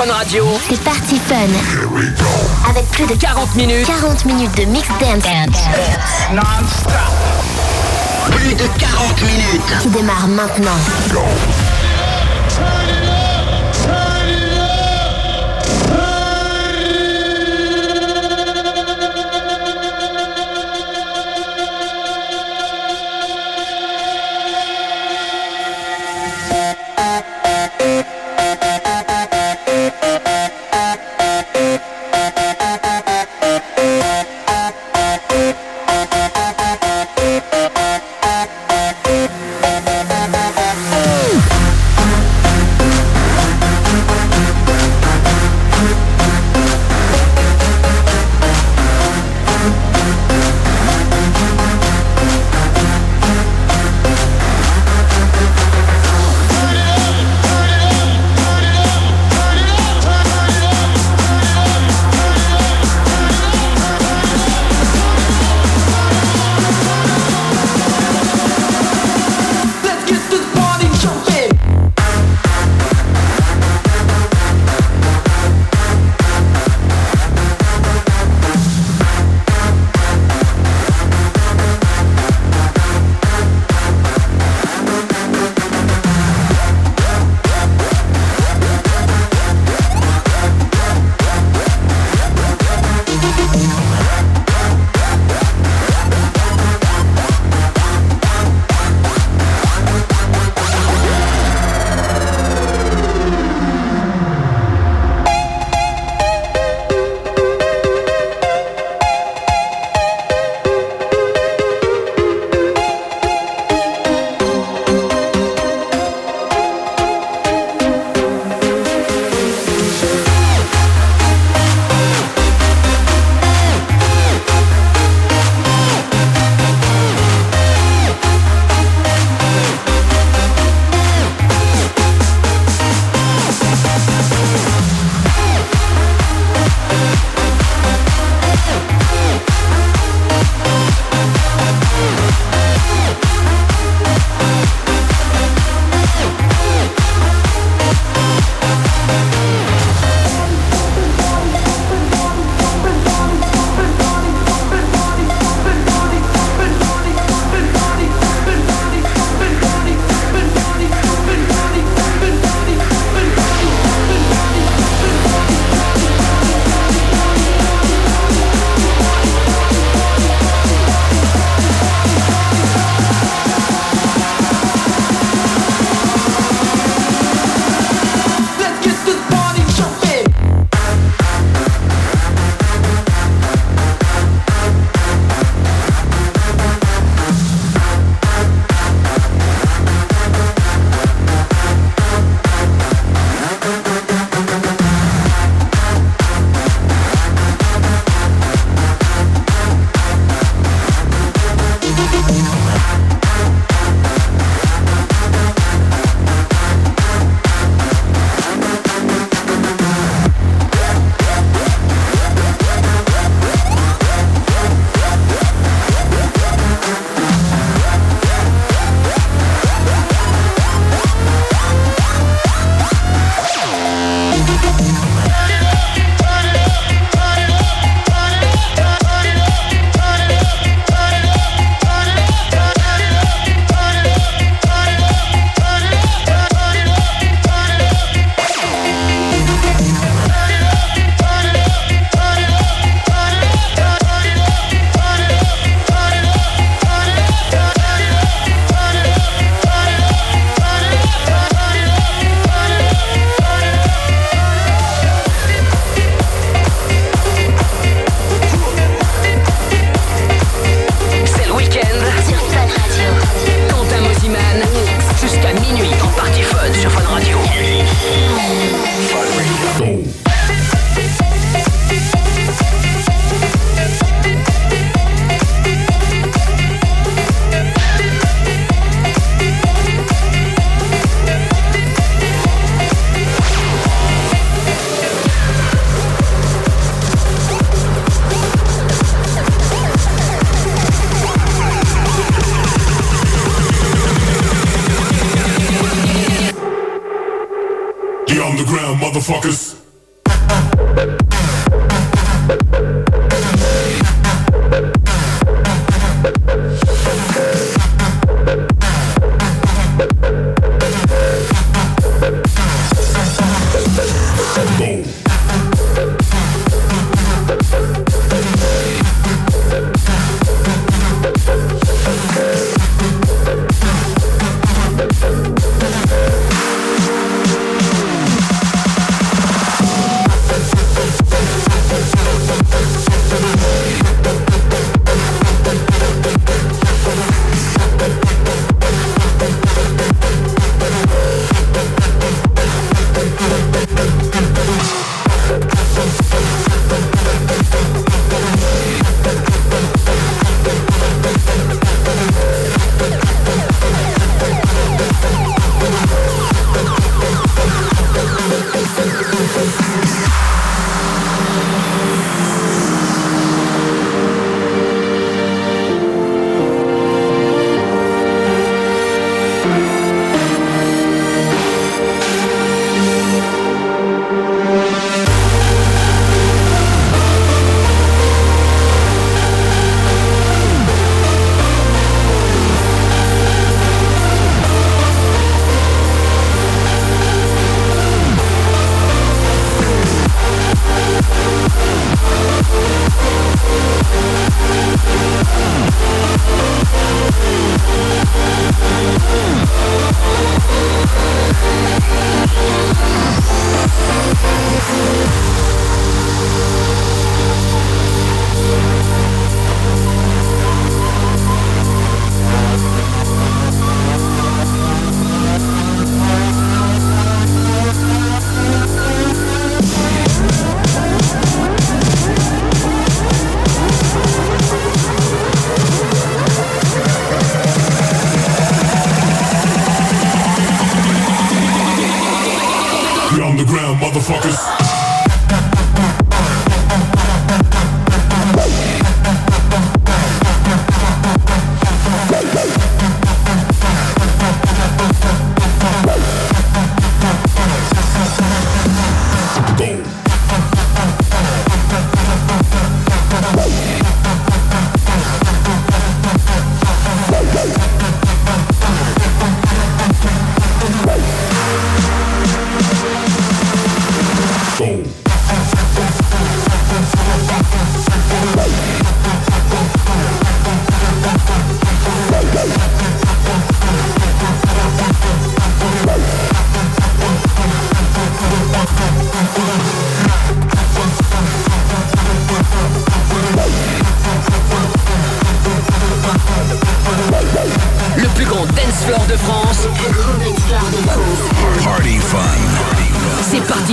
Fun Radio. C'est parti fun. Avec plus de 40 minutes. 40 minutes de mix dance. Non-stop. Plus de 40 minutes. Qui démarre maintenant. C'est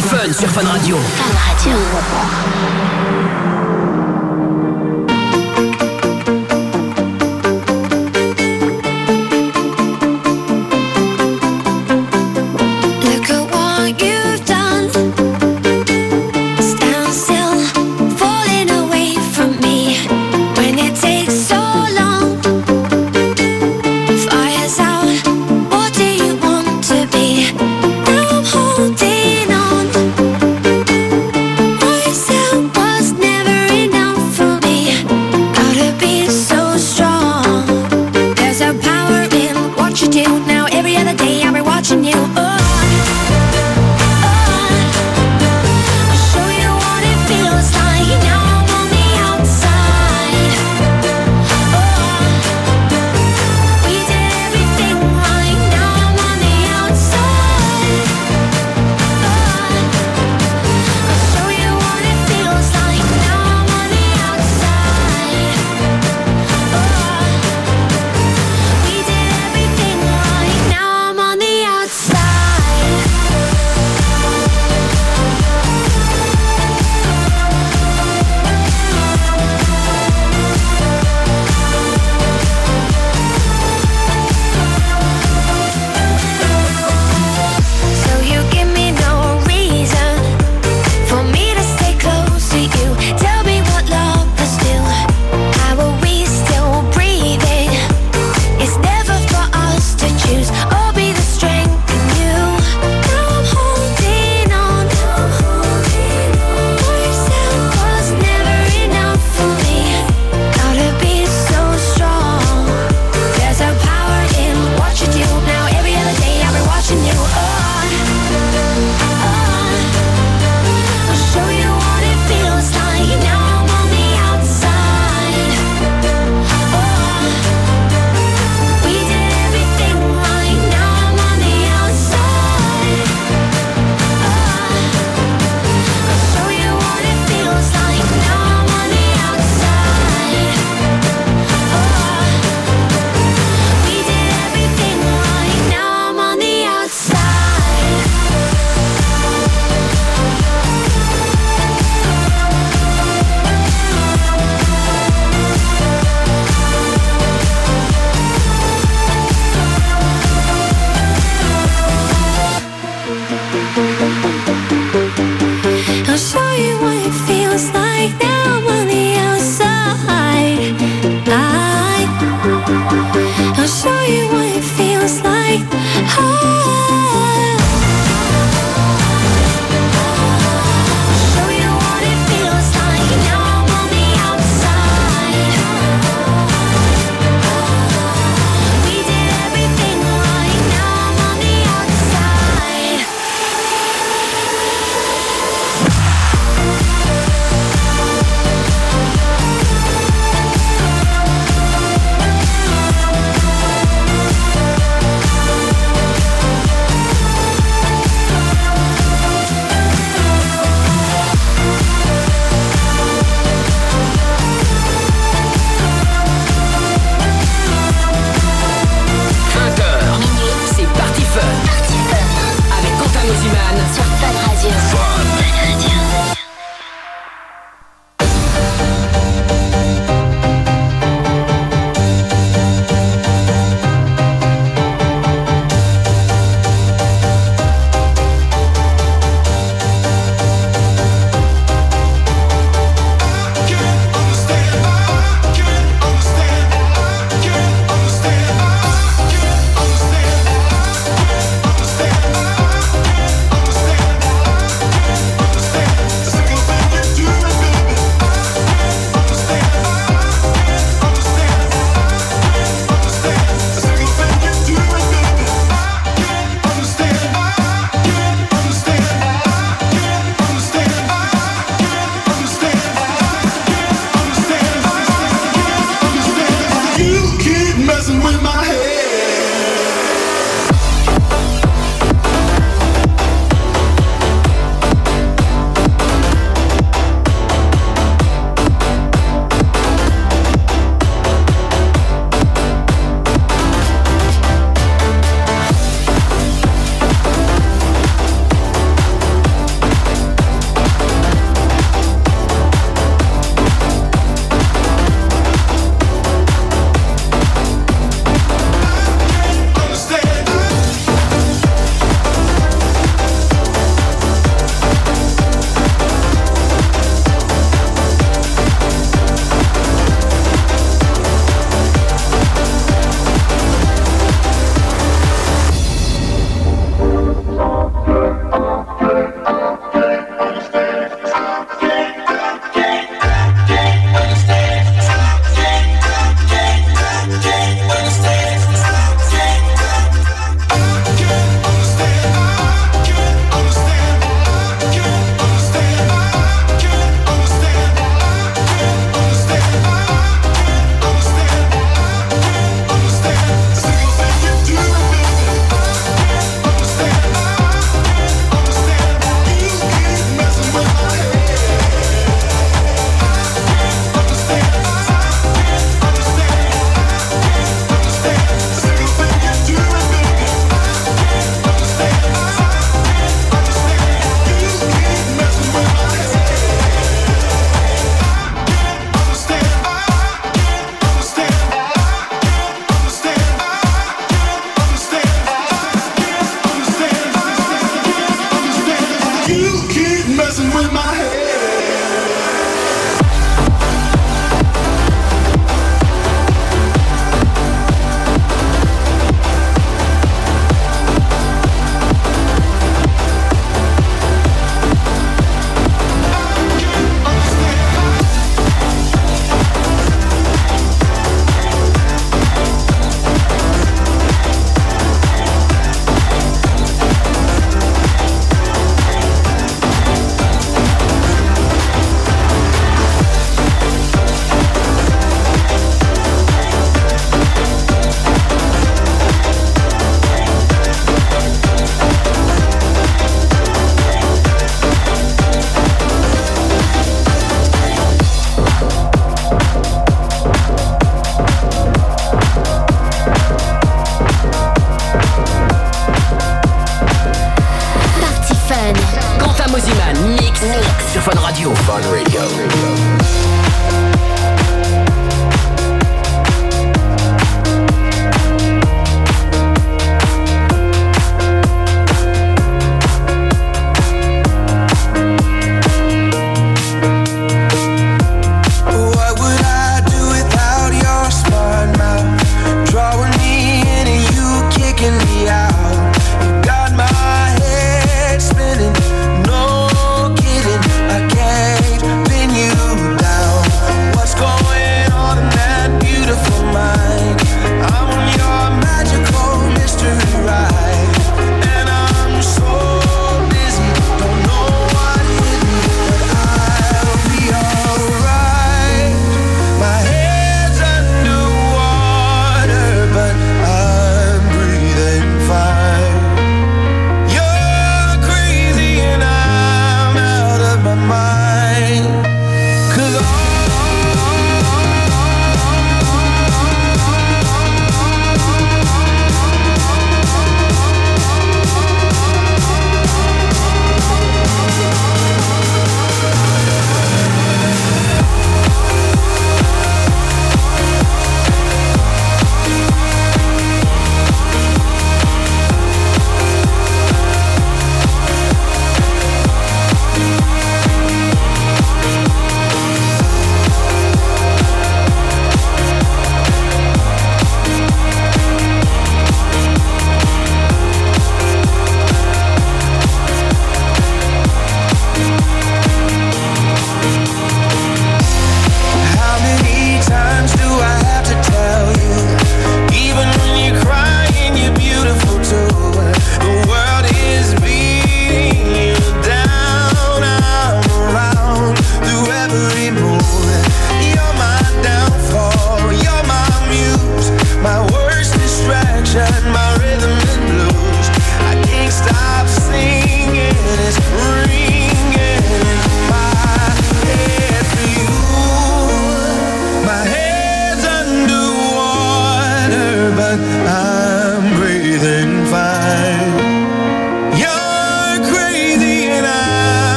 fun sur Fun Radio.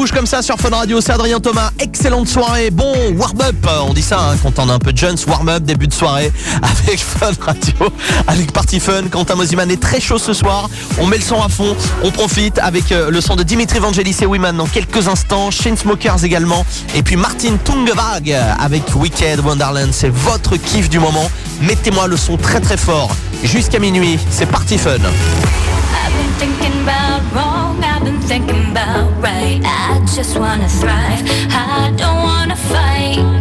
bouge comme ça sur Fun Radio, c'est Adrien Thomas. Excellente soirée, bon warm-up, on dit ça hein, quand on a un peu de jeunes, warm-up, début de soirée avec Fun Radio, avec Party Fun. Quentin Moziman est très chaud ce soir, on met le son à fond, on profite avec euh, le son de Dimitri Vangelis et Wiman dans quelques instants, Chainsmokers également, et puis Martin Tungevag avec Wicked Wonderland, c'est votre kiff du moment. Mettez-moi le son très très fort jusqu'à minuit, c'est Party Fun. thinking about wrong, I've been thinking about right. I just wanna thrive, I don't wanna fight.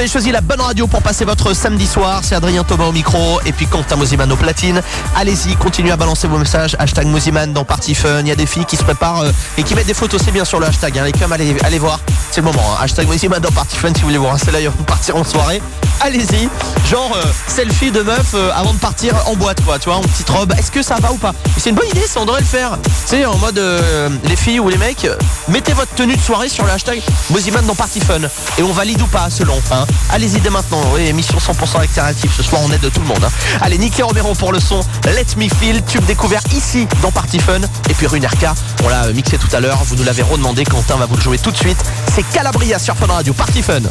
Avez choisi la bonne radio pour passer votre samedi soir. C'est Adrien Thomas au micro et puis Quentin Mosiman au platine. Allez-y, continuez à balancer vos messages. Hashtag Mosiman dans Party Fun. Il y a des filles qui se préparent euh, et qui mettent des photos. C'est bien sur le hashtag. Hein. Les cums, allez, voir. C'est le moment. hein. Hashtag Mosiman dans Party Fun si vous voulez vous rincer l'œil avant de partir en soirée. Allez-y. Genre euh, selfie de meuf euh, avant de partir en boîte, quoi. Tu vois, en petite robe. Est-ce que ça va ou pas? C'est une bonne idée, ça, on devrait le faire. Sais, en mode euh, les filles ou les mecs, mettez votre tenue de soirée sur le hashtag Mosiman dans Party Fun. Et on valide ou pas selon. Hein. Allez-y dès maintenant. Oui, émission 100% alternative. Ce soir, on aide tout le monde. hein. Allez, Nicky Romero pour le son. Let Me Feel, tube découvert ici dans Party Fun. Et puis Runerka, on l'a euh, mixé tout à l'heure. Vous nous l'avez redemandé. Quentin va vous le jouer tout de suite. C'est Calabria sur Fun Radio. Party Fun.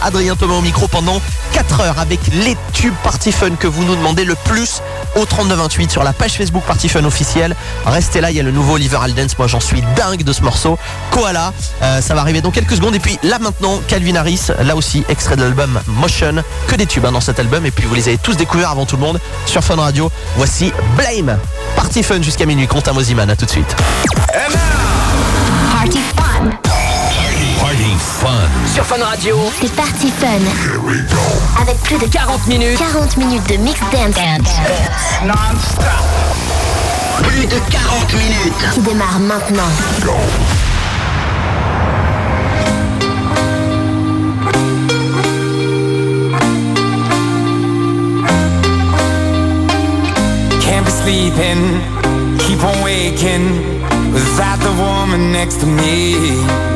Adrien Thomas au micro pendant 4 heures avec les tubes Party Fun que vous nous demandez le plus au 3928 sur la page Facebook Party Fun officielle. Restez là, il y a le nouveau Oliver Aldens, moi j'en suis dingue de ce morceau. Koala, euh, ça va arriver dans quelques secondes. Et puis là maintenant, Calvin Harris, là aussi, extrait de l'album Motion, que des tubes hein, dans cet album. Et puis vous les avez tous découverts avant tout le monde sur Fun Radio. Voici Blame, Party Fun jusqu'à minuit, Quentin Mosiman, à tout de suite. Sur Fun Radio, C'est Party Fun. Avec plus de 40 minutes. 40 minutes de mix dance Plus de 40 minutes. qui démarre maintenant. Can't be sleeping, keep on waking without the woman next to me.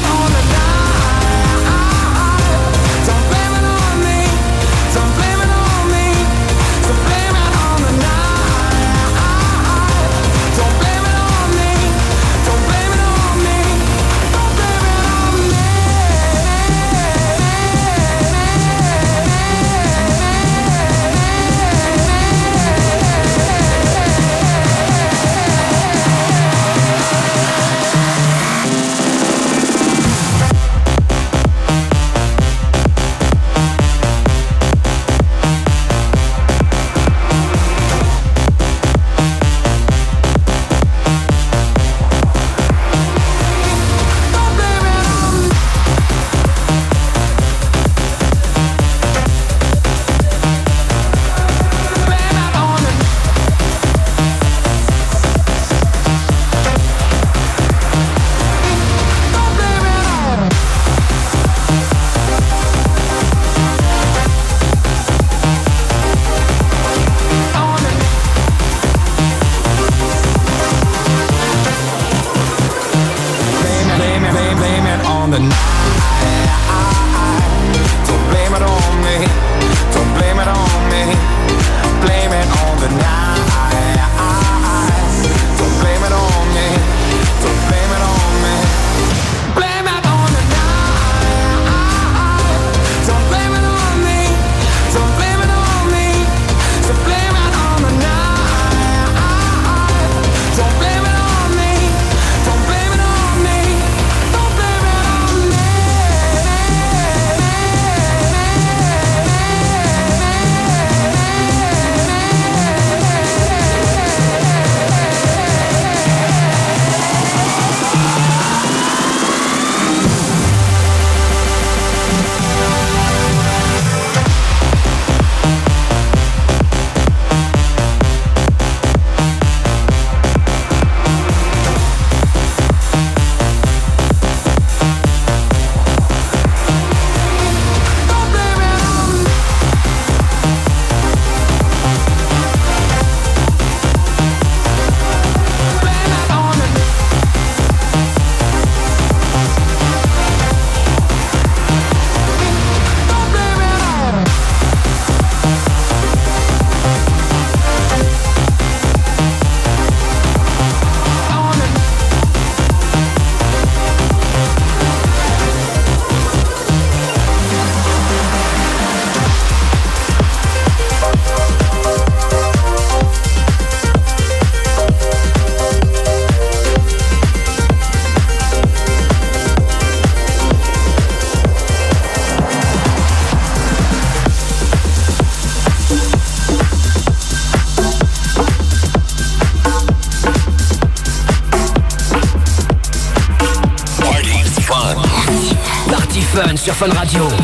Radio.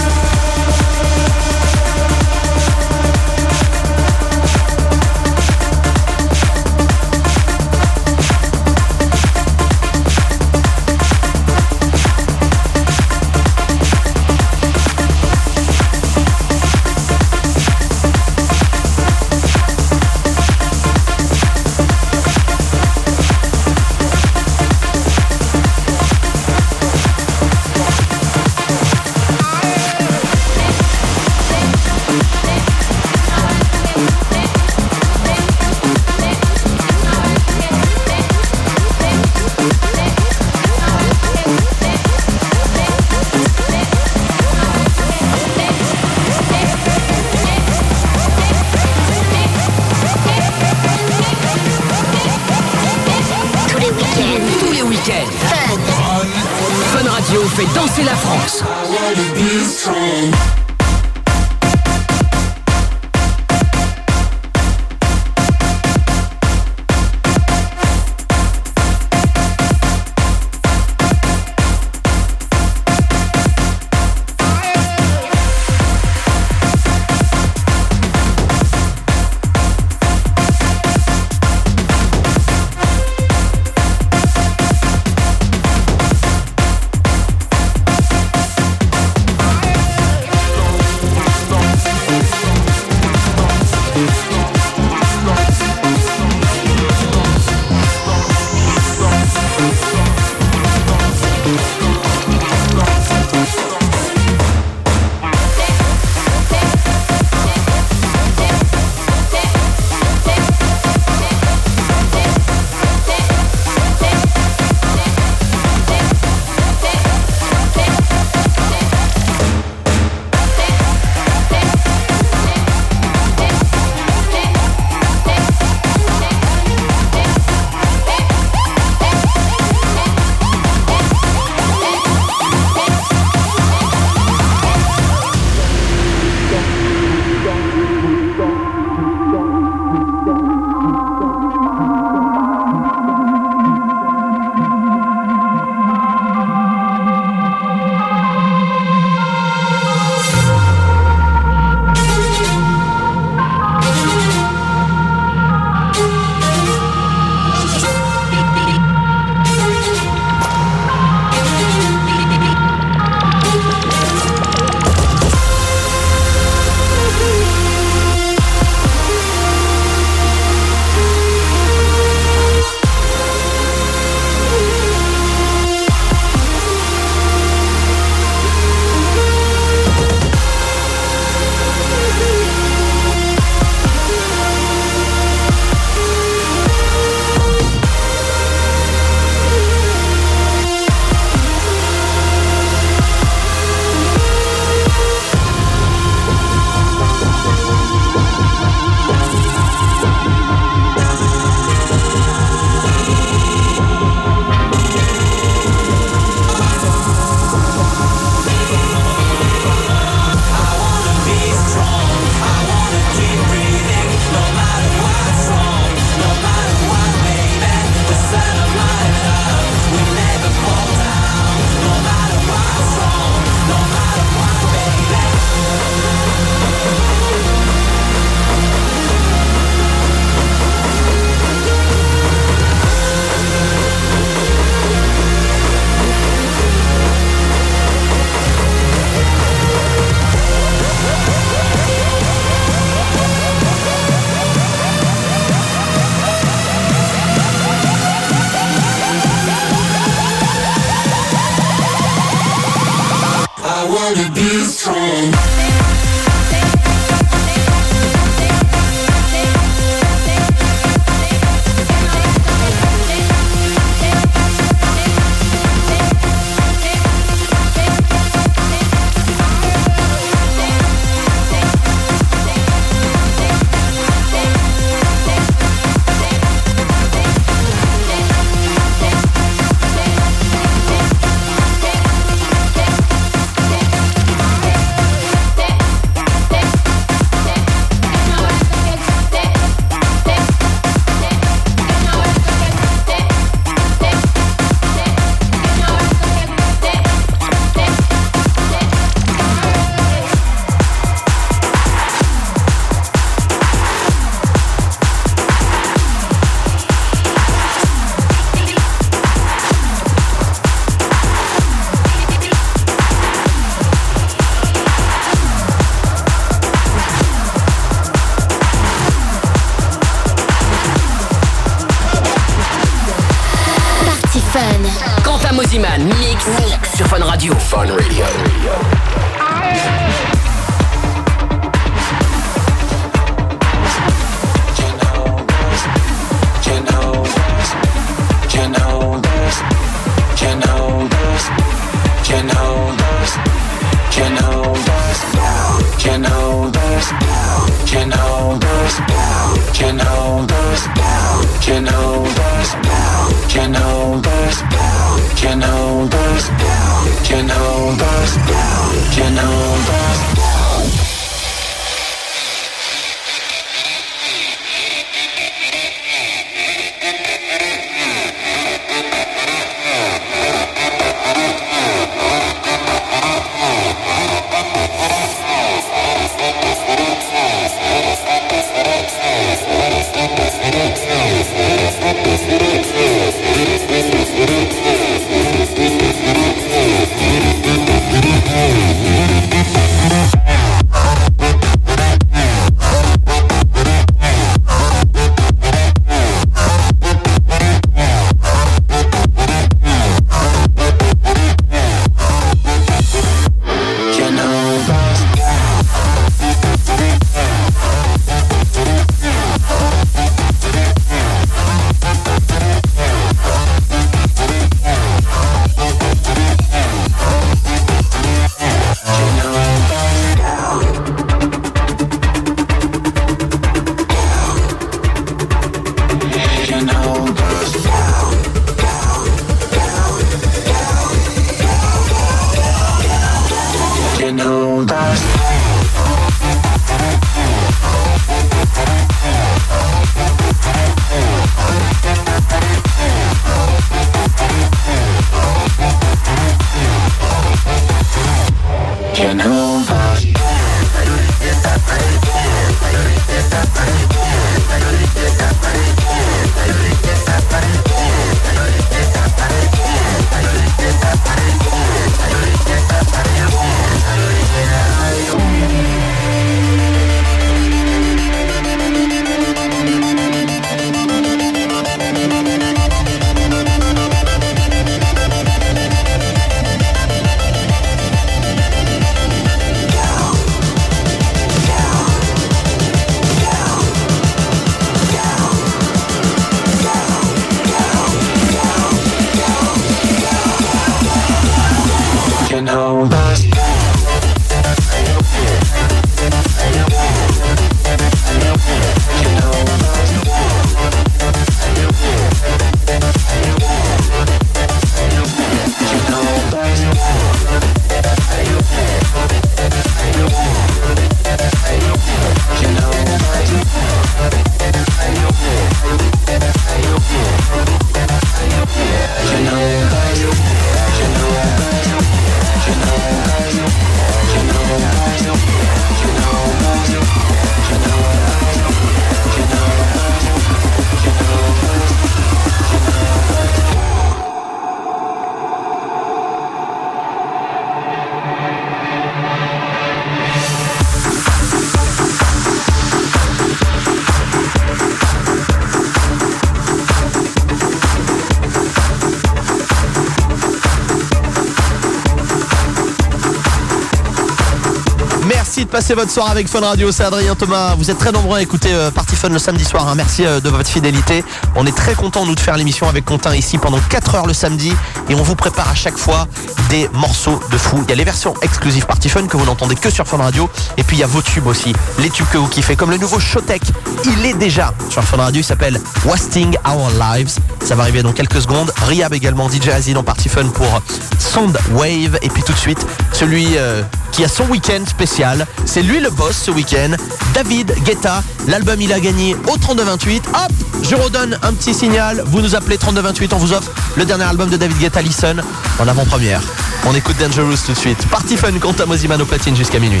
Passer votre soir avec Fun Radio, c'est Adrien Thomas. Vous êtes très nombreux à écouter euh, Fun le samedi soir. hein. Merci euh, de votre fidélité. On est très content nous de faire l'émission avec Quentin ici pendant 4 heures le samedi et on vous prépare à chaque fois des morceaux de fou. Il y a les versions exclusives Party Fun que vous n'entendez que sur Fun Radio et puis il y a vos tubes aussi, les tubes que vous kiffez comme le nouveau Showtech. Il est déjà sur Fun Radio, il s'appelle Wasting Our Lives. Ça va arriver dans quelques secondes. Riab également DJ Azil en Party Fun pour Sound Wave et puis tout de suite celui euh, qui a son week-end spécial. C'est lui le boss ce week-end. David Guetta. L'album il a gagné au 3228. Hop, je redonne un petit signal. Vous nous appelez 3228. On vous offre le dernier album de David Guetta, Listen, en avant-première. On écoute Dangerous tout de suite. Party Fun compte à platine jusqu'à minuit.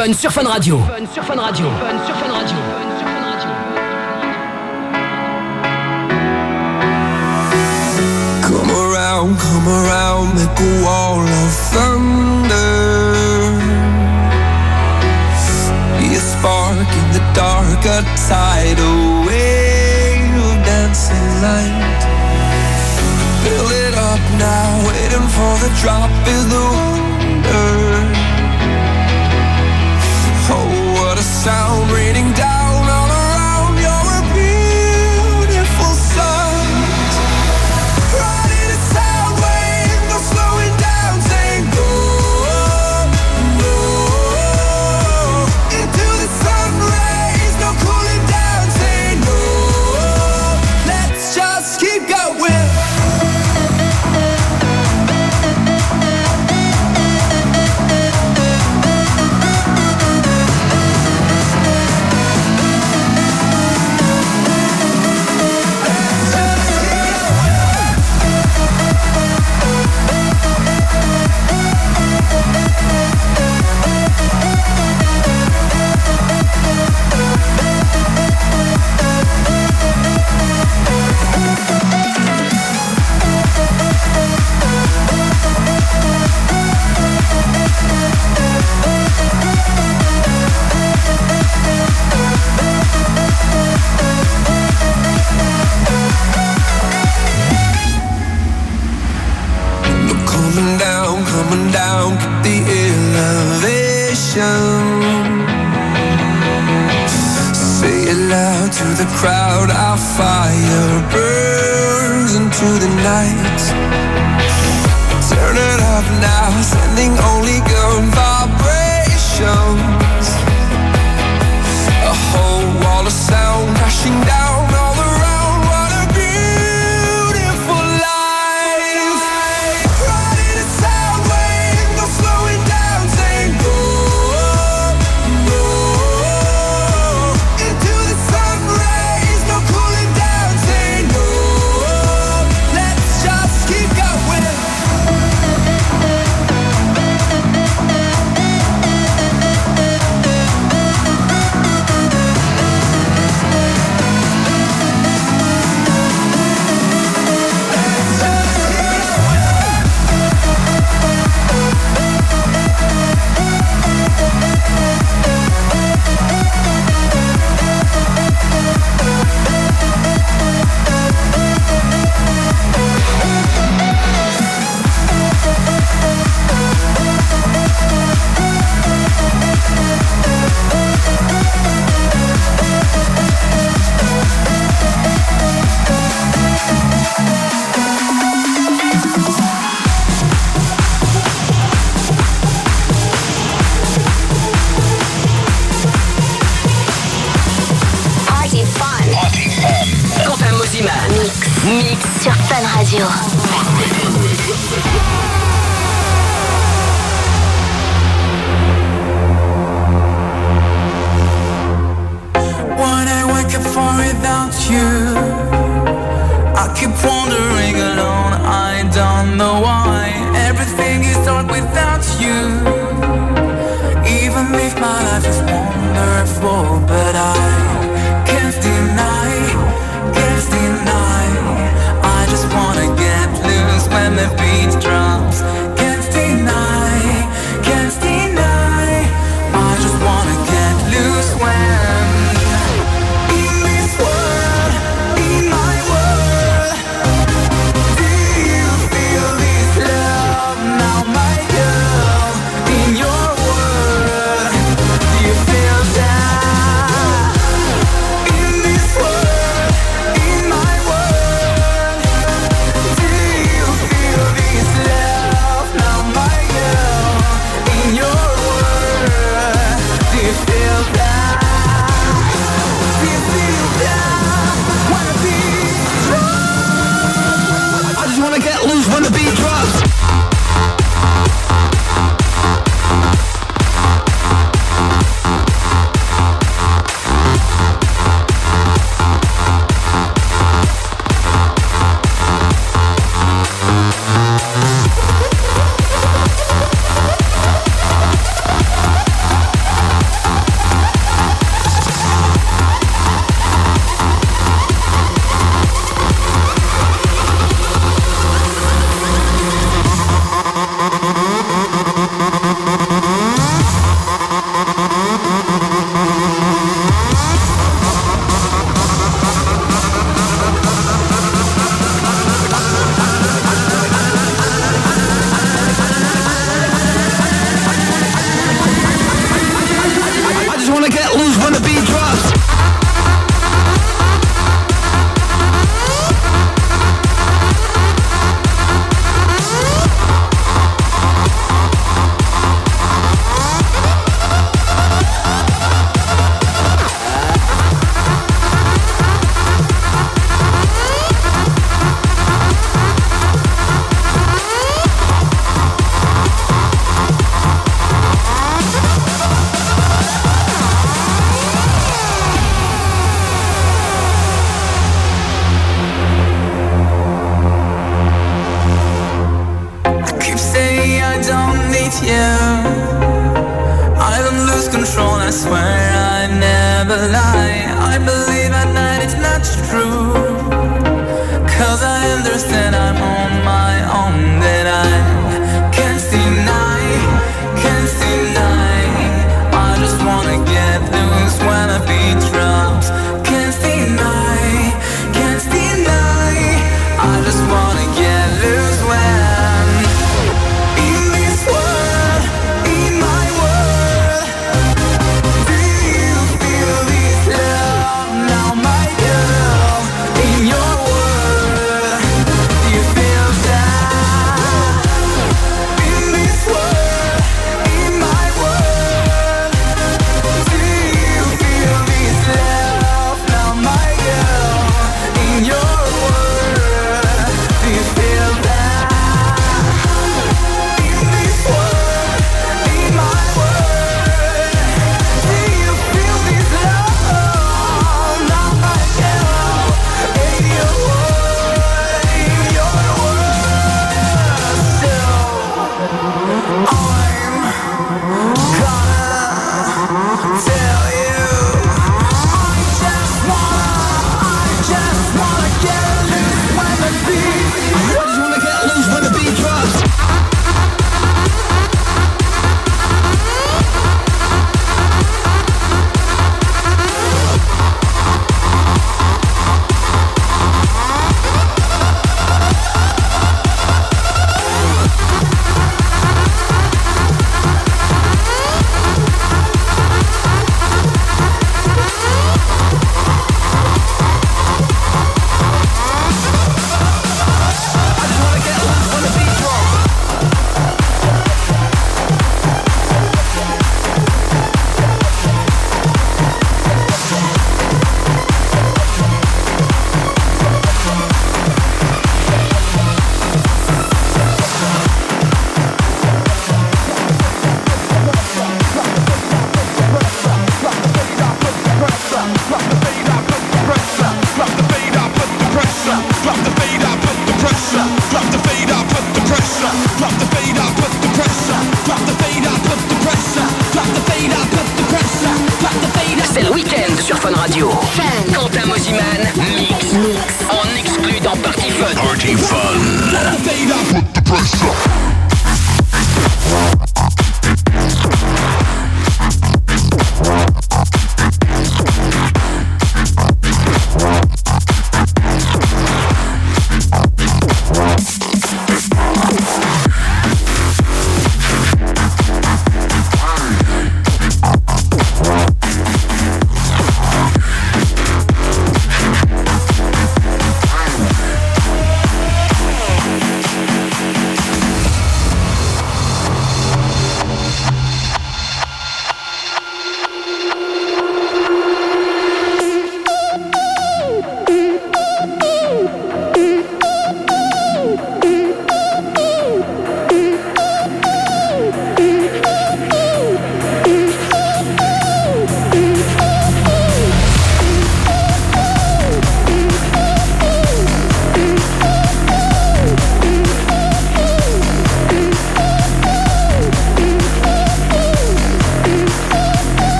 Fun sur Fun Radio. Fun sur Fun Radio. Fun sur Fun Radio. Come around, come around, make a wall of thunder. A spark in the dark, a tidal wave of dancing light. Fill it up now, waiting for the drop in the water. sound raining down. station. Say it loud to the crowd, our fire burns into the night. Turn it up now, sending only good vibrations. A whole wall of sound crashing down.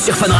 Sur.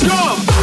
The, check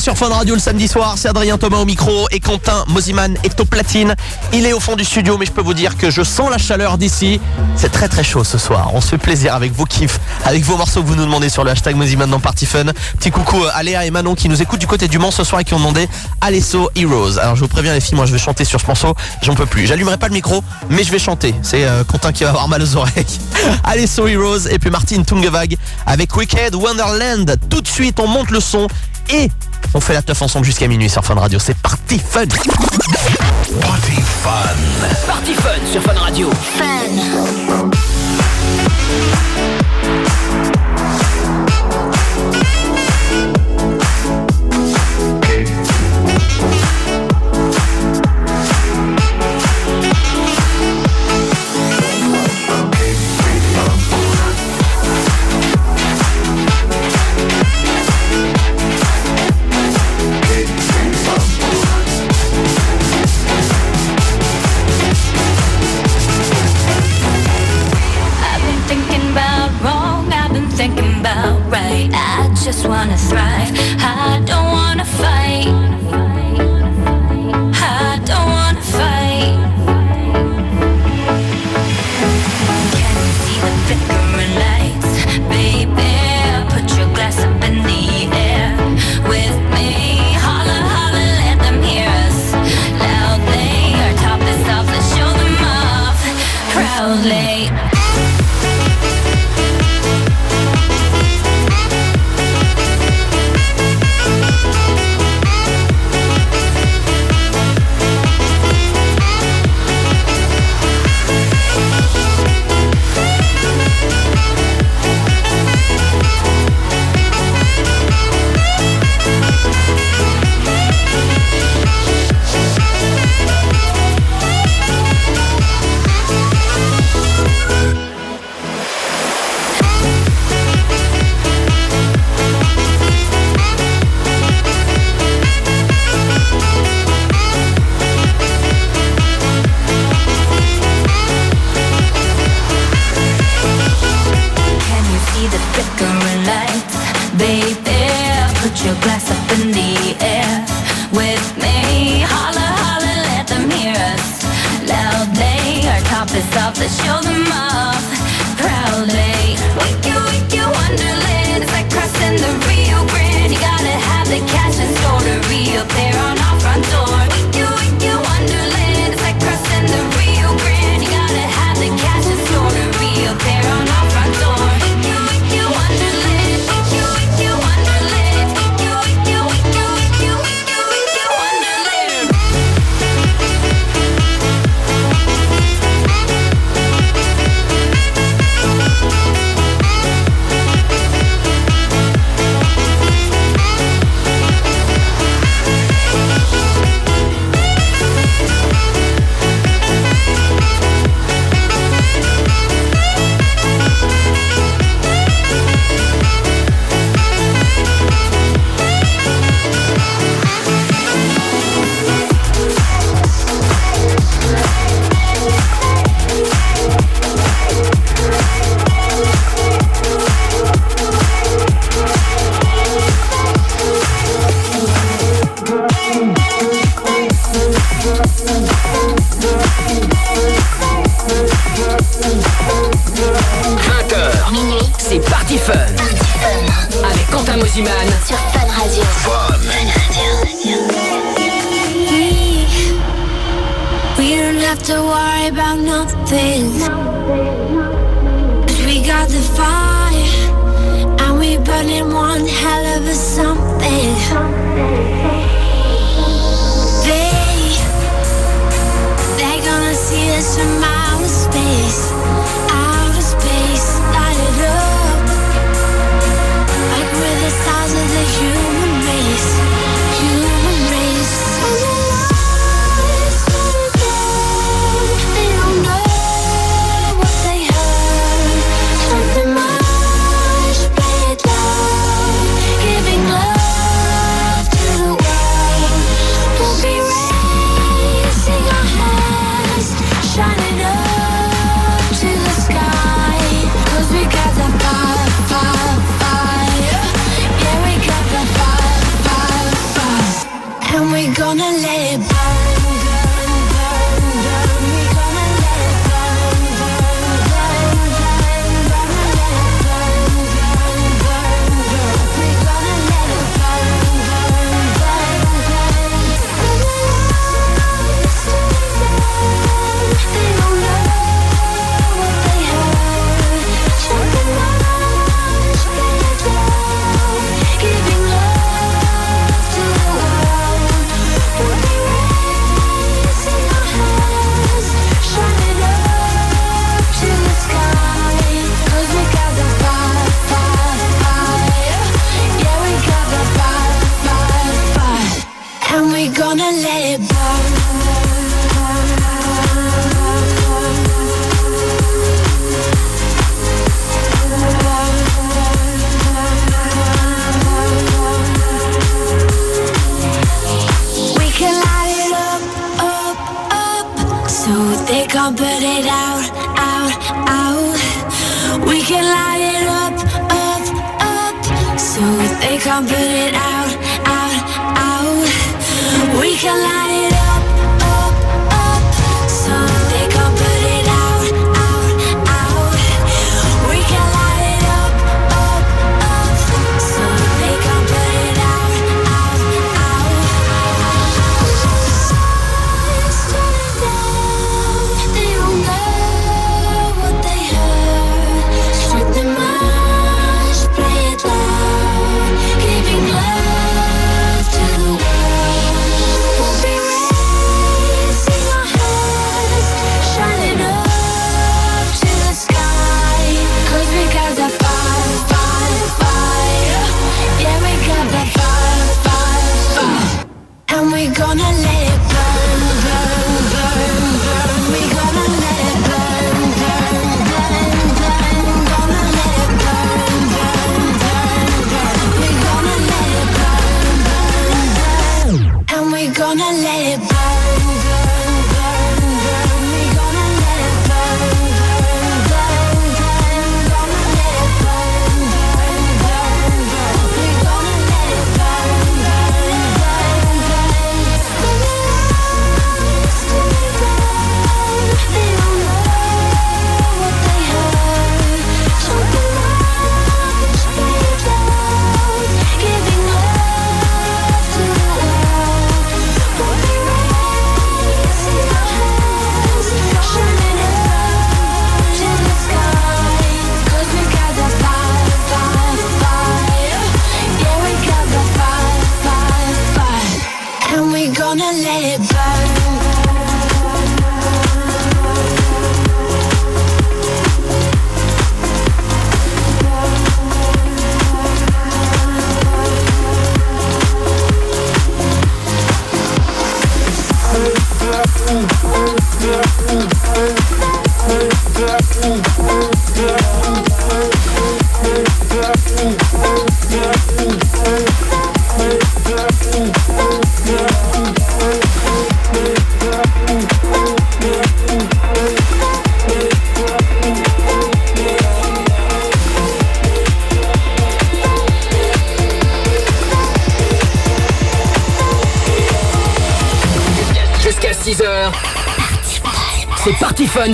sur Fun Radio le samedi soir. C'est Adrien Thomas au micro et Quentin Mosiman est au platine. Il est au fond du studio, mais je peux vous dire que je sens la chaleur d'ici. C'est très très chaud ce soir. On se fait plaisir avec vos kiffs, avec vos morceaux que vous nous demandez sur le hashtag Mosiman dans Party Fun. Petit coucou à Léa et Manon qui nous écoutent du côté du Mans ce soir et qui ont demandé Alesso Heroes. Alors je vous préviens les filles, moi je vais chanter sur ce morceau. J'en peux plus. J'allumerai pas le micro, mais je vais chanter. C'est euh, Quentin qui va avoir mal aux oreilles. Alesso Heroes et puis Martine Tungevag avec Wicked Wonderland. Tout de suite, on monte le son et on fait la teuf ensemble jusqu'à minuit sur Fun Radio. C'est parti fun Party Fun. Party Fun sur Fun Radio. I've And we're gonna let it burn,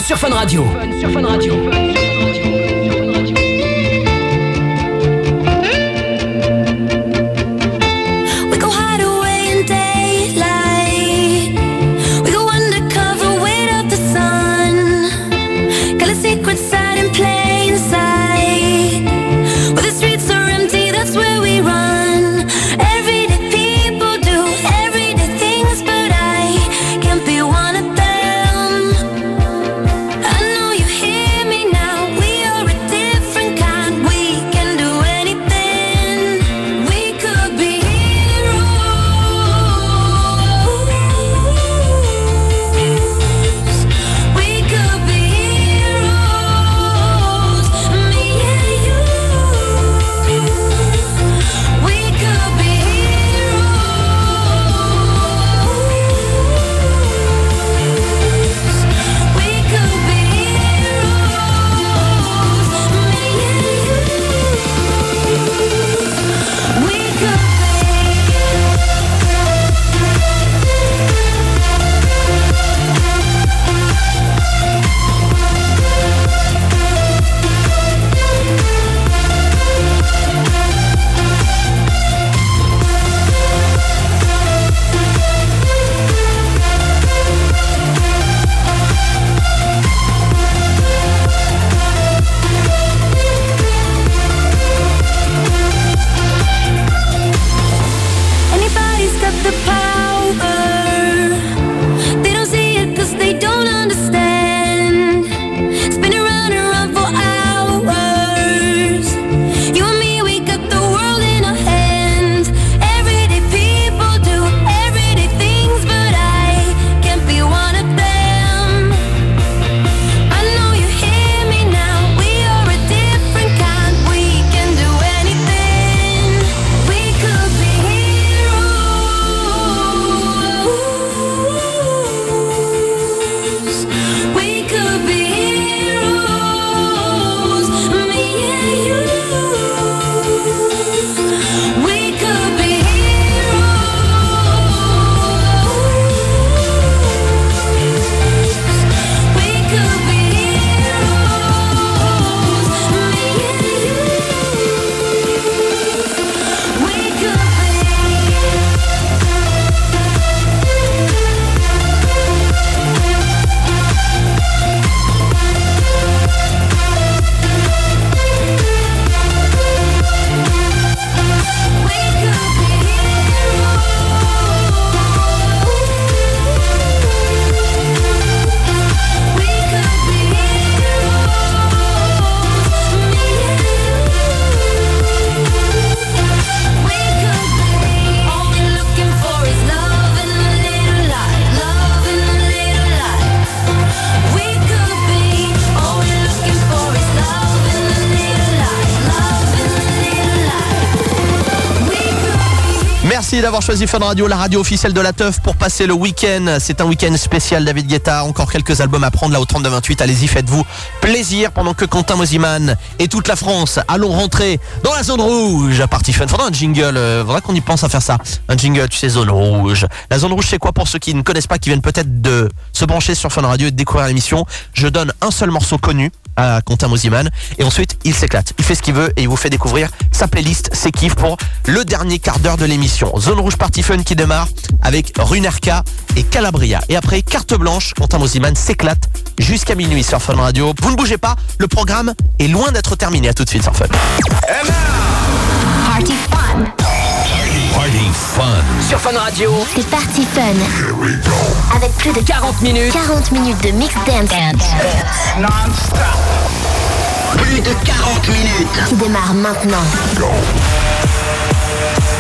sur Fun Radio. D'avoir choisi Fun Radio, la radio officielle de la teuf pour passer le week-end. C'est un week-end spécial David Guetta. Encore quelques albums à prendre là au 32-28. Allez-y, faites-vous plaisir pendant que Quentin Mosiman et toute la France allons rentrer dans la zone rouge à Party Fun. Faudra un jingle, euh, faudra qu'on y pense à faire ça. Un jingle, tu sais, zone rouge. La zone rouge, c'est quoi pour ceux qui ne connaissent pas, qui viennent peut-être de se brancher sur Fun Radio et de découvrir l'émission? Je donne un seul morceau connu à Quentin Mosiman et ensuite il s'éclate. Il fait ce qu'il veut et il vous fait découvrir sa playlist, ses kiffs pour le dernier quart d'heure de l'émission. Zone Rouge Party Fun qui démarre avec Runerka et Calabria. Et après, carte blanche, Quentin Mosiman s'éclate jusqu'à minuit sur Fun Radio. Vous ne bougez pas, le programme est loin d'être terminé. À tout de suite sur Fun. Party Fun. Party Fun. Sur Fun Radio, C'est Party Fun. Avec plus de 40 minutes, 40 minutes de mix dance plus de 40 minutes. qui démarre maintenant. Quentin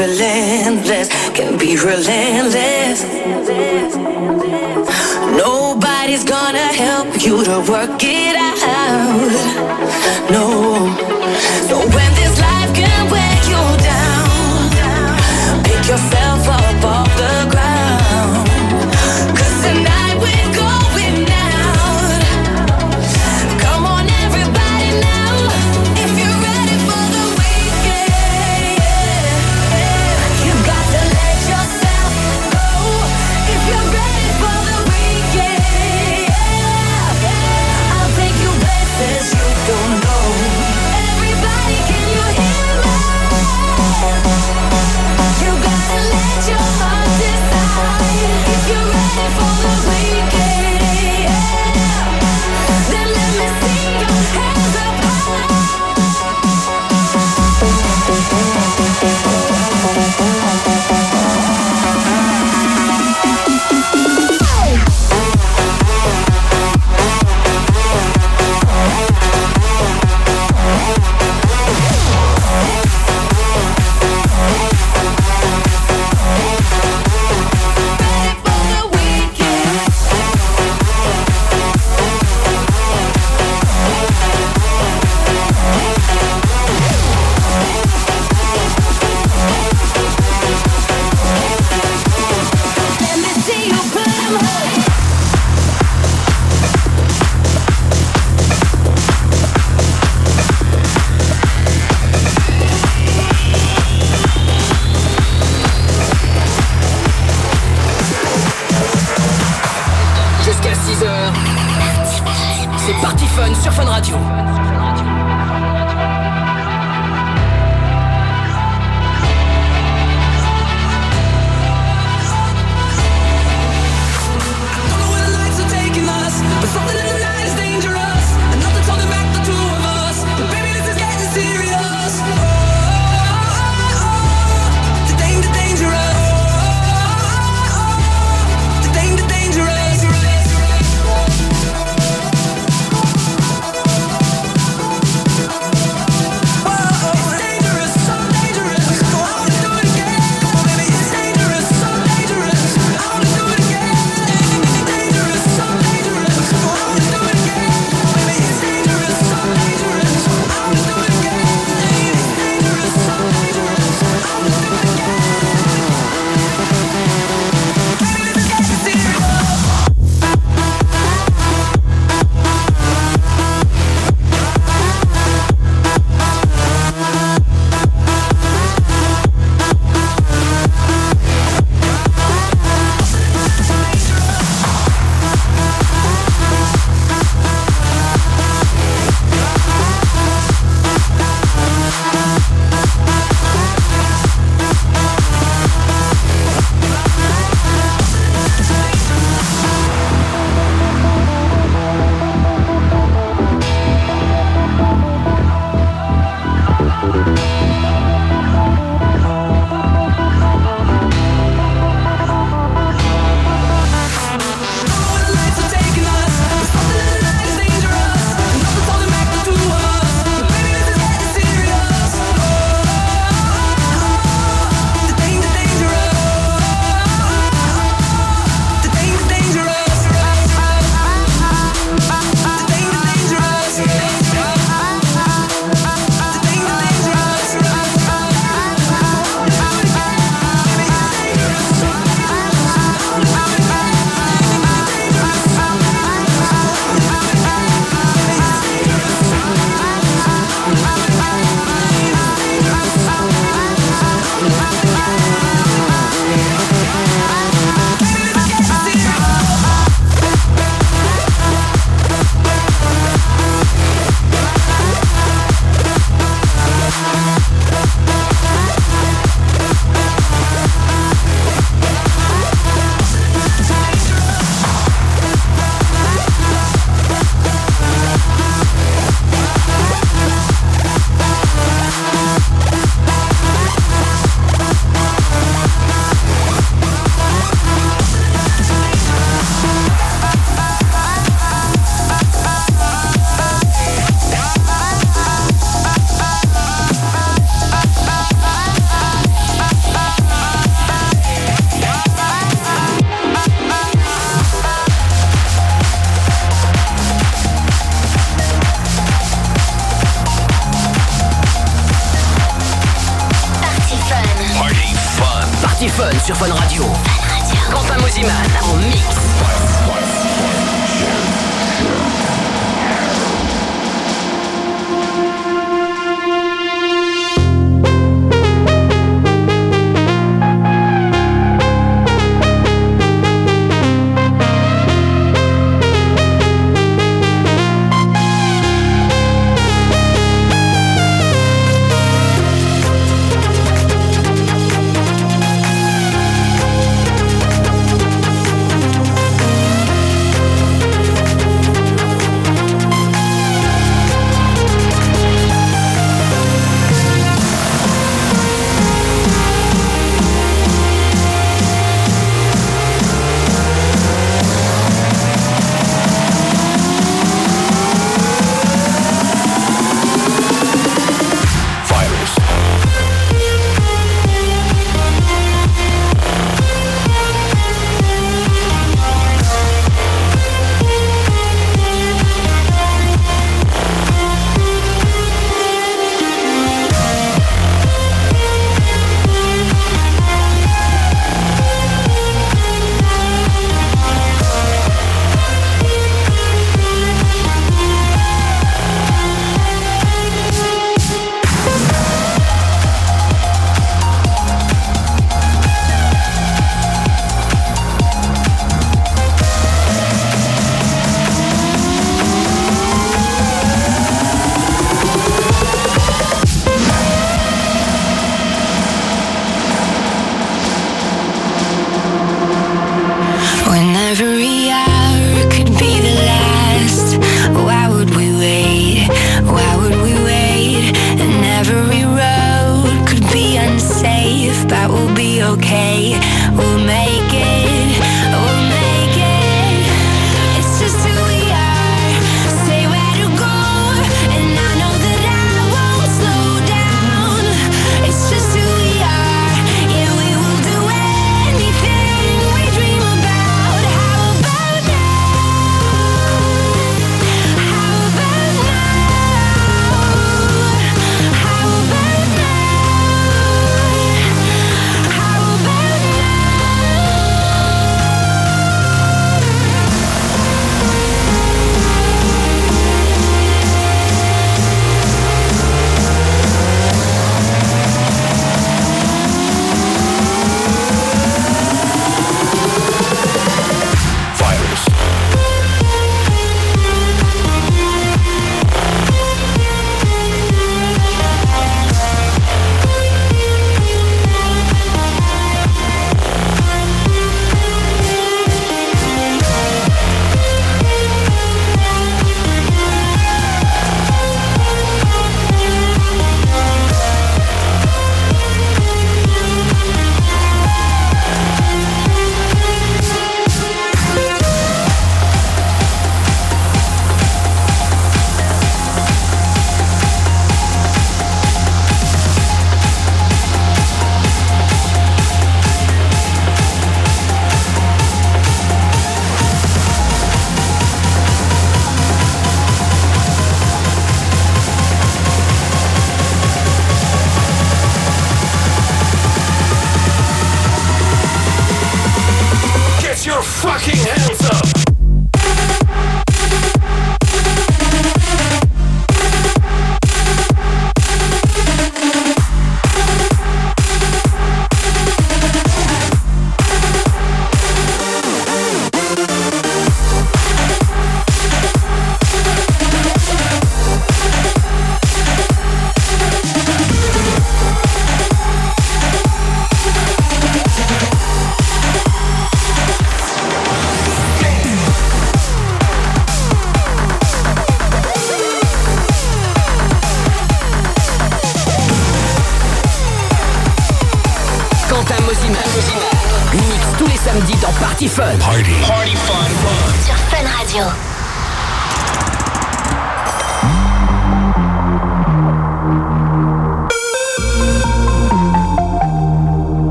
relentless, can be relentless. Nobody's gonna help you to work it out.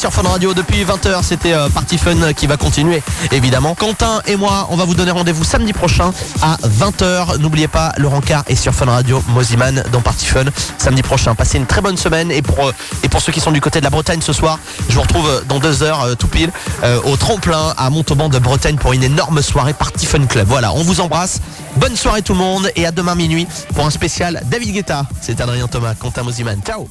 Sur Fun Radio depuis 20h, c'était euh, Party Fun qui va continuer évidemment. Quentin et moi, on va vous donner rendez-vous samedi prochain à 20h. N'oubliez pas, Laurent Carr est sur Fun Radio, Moziman dans Party Fun samedi prochain. Passez une très bonne semaine et pour, euh, et pour ceux qui sont du côté de la Bretagne ce soir, je vous retrouve euh, dans deux heures euh, tout pile euh, au tremplin à Montauban de Bretagne pour une énorme soirée Party Fun Club. Voilà, on vous embrasse. Bonne soirée tout le monde et à demain minuit pour un spécial David Guetta. C'est Adrien Thomas, Quentin Moziman. Ciao